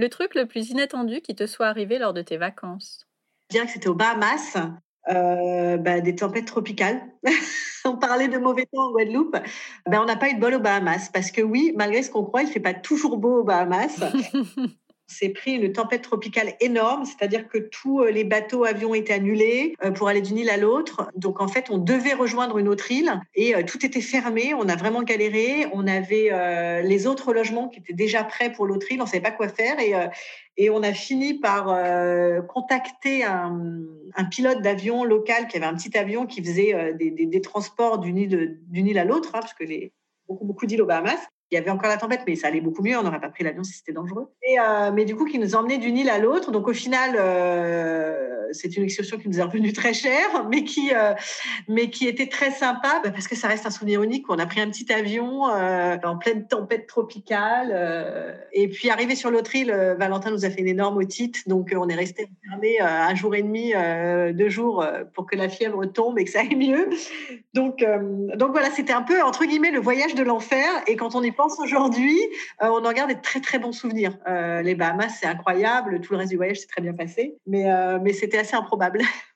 Le truc le plus inattendu qui te soit arrivé lors de tes vacances? Je dirais que c'était aux Bahamas, euh, bah, des tempêtes tropicales. on parlait de mauvais temps en Guadeloupe. Ben, on n'a pas eu de bol aux Bahamas parce que oui, malgré ce qu'on croit, il ne fait pas toujours beau aux Bahamas. s'est pris une tempête tropicale énorme, c'est-à-dire que tous euh, les bateaux avions étaient annulés euh, pour aller d'une île à l'autre. Donc en fait, on devait rejoindre une autre île et euh, tout était fermé. On a vraiment galéré. On avait les autres logements qui étaient déjà prêts pour l'autre île. On savait pas quoi faire et et on a fini par contacter un, pilote d'avion local qui avait un petit avion qui faisait des, transports d'une île, île à l'autre, hein, parce que les beaucoup, beaucoup d'îles aux Bahamas il y avait encore la tempête, mais ça allait beaucoup mieux. On n'aurait pas pris l'avion si c'était dangereux. Et, euh, mais du coup, qui nous emmenait d'une île à l'autre. Donc au final, euh, c'est une excursion qui nous est revenue très cher, mais qui, euh, mais qui était très sympa bah, parce que ça reste un souvenir unique. On a pris un petit avion en pleine tempête tropicale. et puis arrivé sur l'autre île, Valentin nous a fait une énorme otite. Donc on est resté enfermé un jour et demi, deux jours pour que la fièvre tombe et que ça aille mieux. Donc, donc voilà, c'était un peu entre guillemets le voyage de l'enfer. Et quand on est aujourd'hui, euh, on en garde des très très bons souvenirs. Euh, les Bahamas, c'est incroyable. Tout le reste du voyage s'est très bien passé, mais, euh, mais c'était assez improbable.